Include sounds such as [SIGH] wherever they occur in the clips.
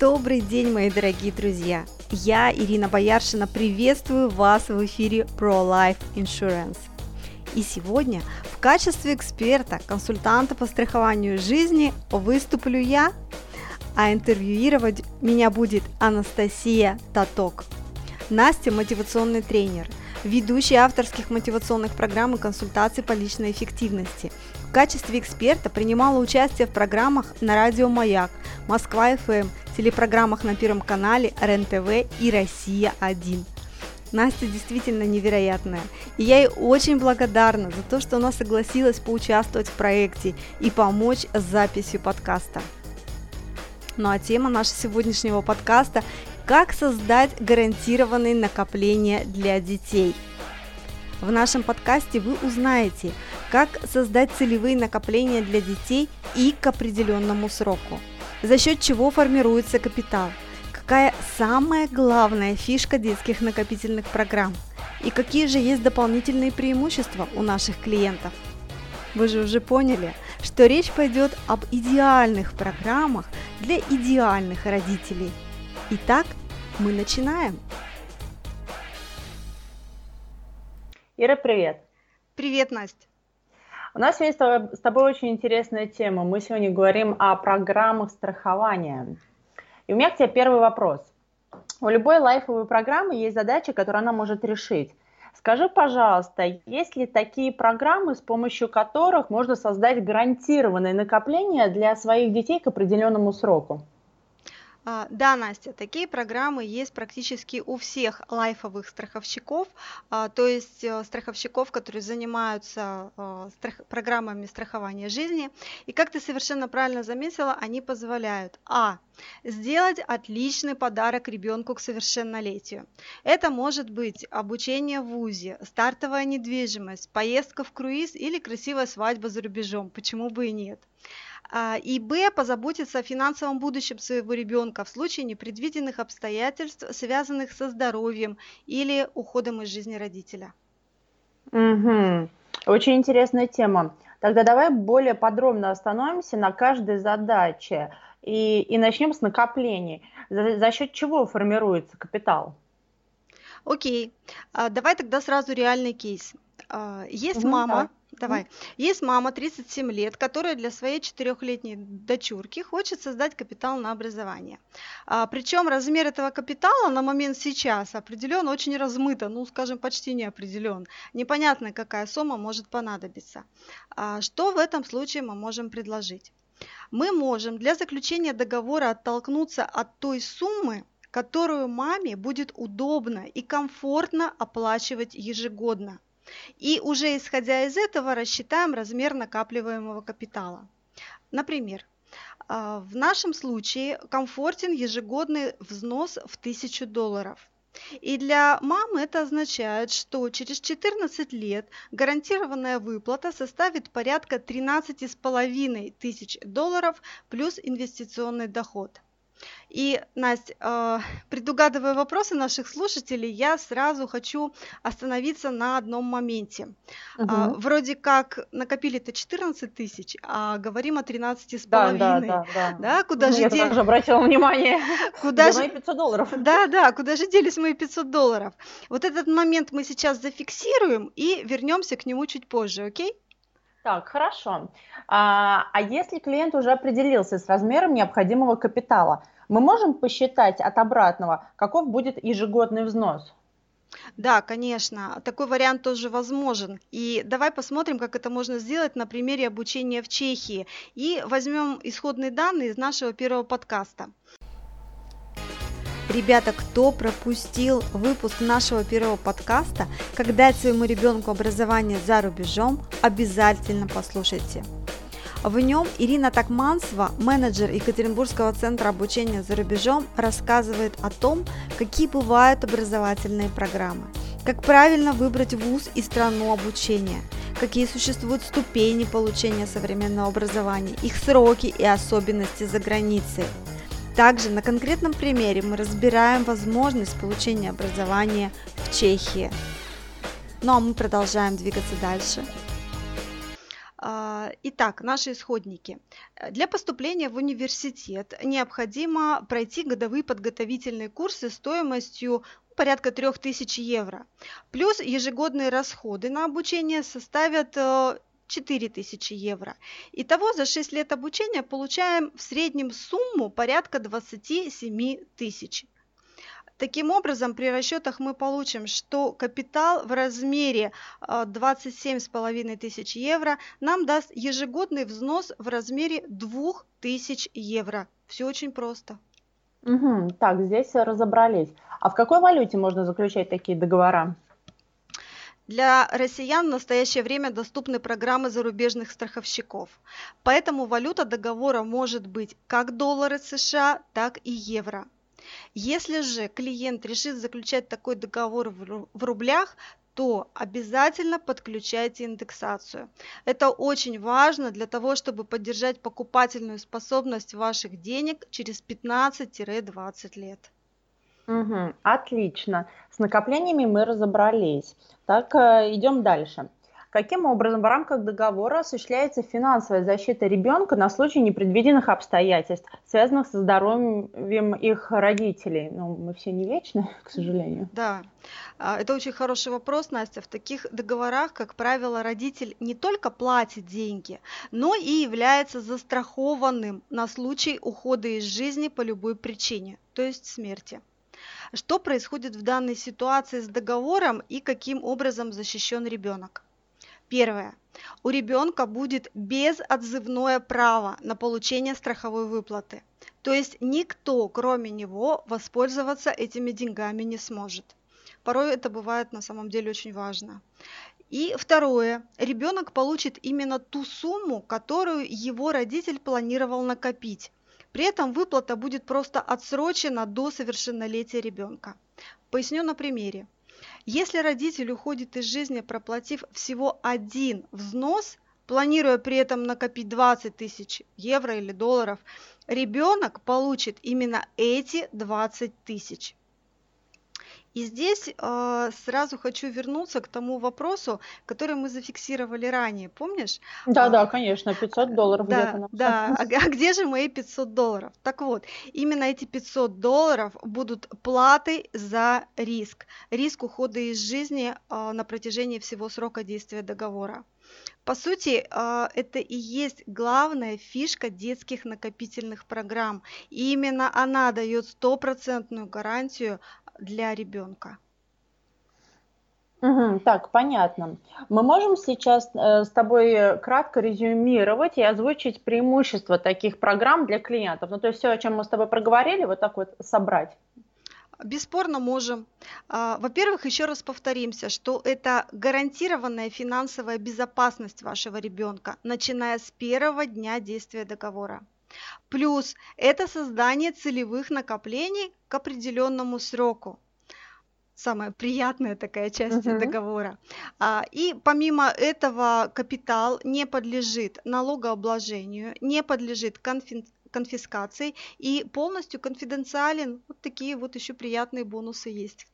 Добрый день, мои дорогие друзья! Я, Ирина Бояршина, приветствую вас в эфире Pro Life Insurance. И сегодня в качестве эксперта, консультанта по страхованию жизни выступлю я, а интервьюировать меня будет Анастасия Таток. Настя – мотивационный тренер, ведущий авторских мотивационных программ и консультаций по личной эффективности. В качестве эксперта принимала участие в программах на радио «Маяк», «Москва-ФМ», телепрограммах на Первом канале, РЕН-ТВ и «Россия-1». Настя действительно невероятная, и я ей очень благодарна за то, что она согласилась поучаствовать в проекте и помочь с записью подкаста. Ну а тема нашего сегодняшнего подкаста – как создать гарантированные накопления для детей. В нашем подкасте вы узнаете, как создать целевые накопления для детей и к определенному сроку, за счет чего формируется капитал – Какая самая главная фишка детских накопительных программ? И какие же есть дополнительные преимущества у наших клиентов? Вы же уже поняли, что речь пойдет об идеальных программах для идеальных родителей. Итак, мы начинаем. Ира, привет. Привет, Настя. У нас есть с тобой очень интересная тема. Мы сегодня говорим о программах страхования. И у меня к тебе первый вопрос. У любой лайфовой программы есть задача, которую она может решить. Скажи, пожалуйста, есть ли такие программы, с помощью которых можно создать гарантированное накопление для своих детей к определенному сроку? А, да, Настя, такие программы есть практически у всех лайфовых страховщиков, а, то есть э, страховщиков, которые занимаются э, программами страхования жизни. И как ты совершенно правильно заметила, они позволяют а. Сделать отличный подарок ребенку к совершеннолетию. Это может быть обучение в ВУЗе, стартовая недвижимость, поездка в круиз или красивая свадьба за рубежом, почему бы и нет. А, и Б. Позаботиться о финансовом будущем своего ребенка в случае непредвиденных обстоятельств, связанных со здоровьем или уходом из жизни родителя. Угу. Очень интересная тема. Тогда давай более подробно остановимся на каждой задаче и, и начнем с накоплений. За, за счет чего формируется капитал? Окей, а, давай тогда сразу реальный кейс. А, есть угу, мама, да Давай. Есть мама, 37 лет, которая для своей четырехлетней дочурки хочет создать капитал на образование. А, причем размер этого капитала на момент сейчас определен очень размыто, ну, скажем, почти не определен. Непонятно, какая сумма может понадобиться. А, что в этом случае мы можем предложить? Мы можем для заключения договора оттолкнуться от той суммы, которую маме будет удобно и комфортно оплачивать ежегодно – и уже исходя из этого рассчитаем размер накапливаемого капитала. Например, а, в нашем случае комфортен ежегодный взнос в 1000 долларов. И для мамы это означает, что через 14 лет гарантированная выплата составит порядка 13,5 тысяч долларов плюс инвестиционный доход. И, Настя, а, предугадывая вопросы наших слушателей, я сразу хочу остановиться на одном моменте. Угу. Вроде как накопили-то 14 тысяч, а говорим о 13 с половиной. Да, да, да. да. Куда ну, же я дел... тоже обратила внимание. Куда же... мои 500 долларов. Да, да, куда же делись мои 500 долларов? Вот этот момент мы сейчас зафиксируем и вернемся к нему чуть позже, окей? Так, хорошо. А, а если клиент уже определился с размером необходимого капитала, мы можем посчитать от обратного, каков будет ежегодный взнос? Да, конечно, такой вариант тоже возможен. И давай посмотрим, как это можно сделать на примере обучения в Чехии. И возьмем исходные данные из нашего первого подкаста. Ребята, кто пропустил выпуск нашего первого подкаста, как дать своему ребенку образование за рубежом, обязательно послушайте. В нем Ирина Такманцева, менеджер Екатеринбургского центра обучения за рубежом, рассказывает о том, какие бывают образовательные программы, как правильно выбрать вуз и страну обучения, какие существуют ступени получения современного образования, их сроки и особенности за границей. Также на конкретном примере мы разбираем возможность получения образования в Чехии. Ну а мы продолжаем двигаться дальше. А, итак, наши исходники. Для поступления в университет необходимо пройти годовые подготовительные курсы стоимостью порядка 3000 евро. Плюс ежегодные расходы на обучение составят 4000 евро. Итого за 6 лет обучения получаем в среднем сумму порядка 27 тысяч. Таким образом, при расчетах мы получим, что капитал в размере 27,5 тысяч евро нам даст ежегодный взнос в размере 2000 евро. Все очень просто. Угу, так, здесь разобрались. А в какой валюте можно заключать такие договора? Для россиян в настоящее время доступны программы зарубежных страховщиков. Поэтому валюта договора может быть как доллары США, так и евро. Если же клиент решит заключать такой договор в рублях, то обязательно подключайте индексацию. Это очень важно для того, чтобы поддержать покупательную способность ваших денег через 15-20 лет. Угу, отлично. С накоплениями мы разобрались. Так, э, идем дальше. Каким образом в рамках договора осуществляется финансовая защита ребенка на случай непредвиденных обстоятельств, связанных со здоровьем их родителей? Ну, мы все не вечны, [LAUGHS] к сожалению. Да, а, это очень хороший вопрос, Настя. В таких договорах, как правило, родитель не только платит деньги, но и является застрахованным на случай ухода из жизни по любой причине, то есть смерти. Что происходит в данной ситуации с договором и каким образом защищен ребенок? Первое. У ребенка будет безотзывное право на получение страховой выплаты. То есть никто, кроме него, воспользоваться этими деньгами не сможет. Порой это бывает на самом деле очень важно. И второе. Ребенок получит именно ту сумму, которую его родитель планировал накопить. При этом выплата будет просто отсрочена до совершеннолетия ребенка. Поясню на примере. Если родитель уходит из жизни, проплатив всего один взнос, планируя при этом накопить 20 тысяч евро или долларов, ребенок получит именно эти 20 тысяч. И здесь э, сразу хочу вернуться к тому вопросу, который мы зафиксировали ранее, помнишь? Да, а, да, конечно, 500 долларов да. Да, а, а где же мои 500 долларов? Так вот, именно эти 500 долларов будут платой за риск, риск ухода из жизни э, на протяжении всего срока действия договора. По сути, э, это и есть главная фишка детских накопительных программ. И именно она дает стопроцентную гарантию для ребенка. Угу, так, понятно. Мы можем сейчас э, с тобой кратко резюмировать и озвучить преимущества таких программ для клиентов. Ну, то есть все, о чем мы с тобой проговорили, вот так вот собрать. Бесспорно можем. А, во-первых, еще раз повторимся, что это гарантированная финансовая безопасность вашего ребенка, начиная с первого дня действия договора. Плюс это создание целевых накоплений к определенному сроку. Самая приятная такая часть uh-huh. договора. А, и помимо этого капитал не подлежит налогообложению, не подлежит конфи- конфискации и полностью конфиденциален. Вот такие вот еще приятные бонусы есть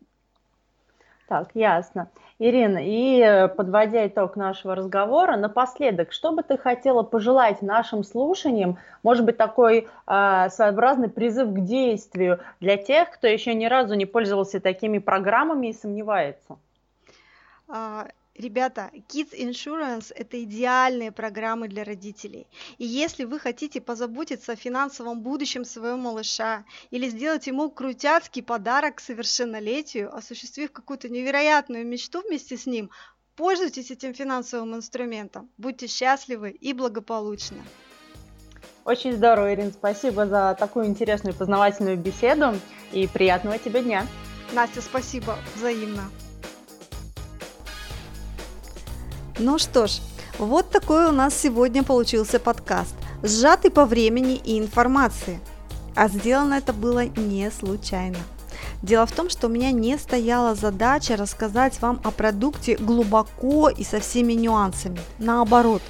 так, ясно. Ирина, и э, подводя итог нашего разговора, напоследок, что бы ты хотела пожелать нашим слушаниям, может быть, такой э, своеобразный призыв к действию для тех, кто еще ни разу не пользовался такими программами и сомневается? Ребята, Kids Insurance – это идеальные программы для родителей. И если вы хотите позаботиться о финансовом будущем своего малыша или сделать ему крутяцкий подарок к совершеннолетию, осуществив какую-то невероятную мечту вместе с ним, пользуйтесь этим финансовым инструментом. Будьте счастливы и благополучны. Очень здорово, Ирин. Спасибо за такую интересную познавательную беседу и приятного тебе дня. Настя, спасибо. Взаимно. Ну что ж, вот такой у нас сегодня получился подкаст, сжатый по времени и информации. А сделано это было не случайно. Дело в том, что у меня не стояла задача рассказать вам о продукте глубоко и со всеми нюансами. Наоборот,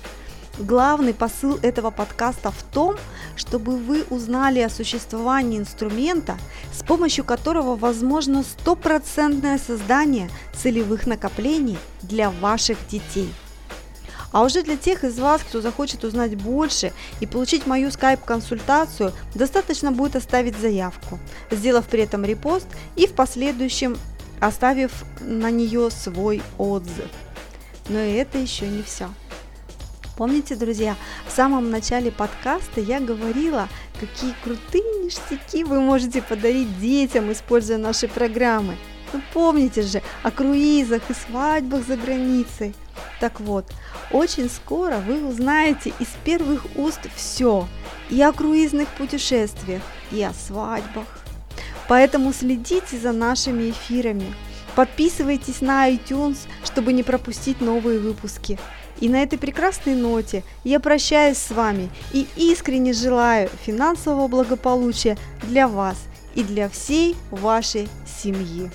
главный посыл этого подкаста в том, чтобы вы узнали о существовании инструмента, с помощью которого возможно стопроцентное создание целевых накоплений для ваших детей. А уже для тех из вас, кто захочет узнать больше и получить мою скайп-консультацию, достаточно будет оставить заявку, сделав при этом репост и в последующем оставив на нее свой отзыв. Но и это еще не все. Помните, друзья, в самом начале подкаста я говорила, какие крутые ништяки вы можете подарить детям, используя наши программы. Ну помните же о круизах и свадьбах за границей. Так вот, очень скоро вы узнаете из первых уст все и о круизных путешествиях, и о свадьбах. Поэтому следите за нашими эфирами. Подписывайтесь на iTunes, чтобы не пропустить новые выпуски. И на этой прекрасной ноте я прощаюсь с вами и искренне желаю финансового благополучия для вас и для всей вашей семьи.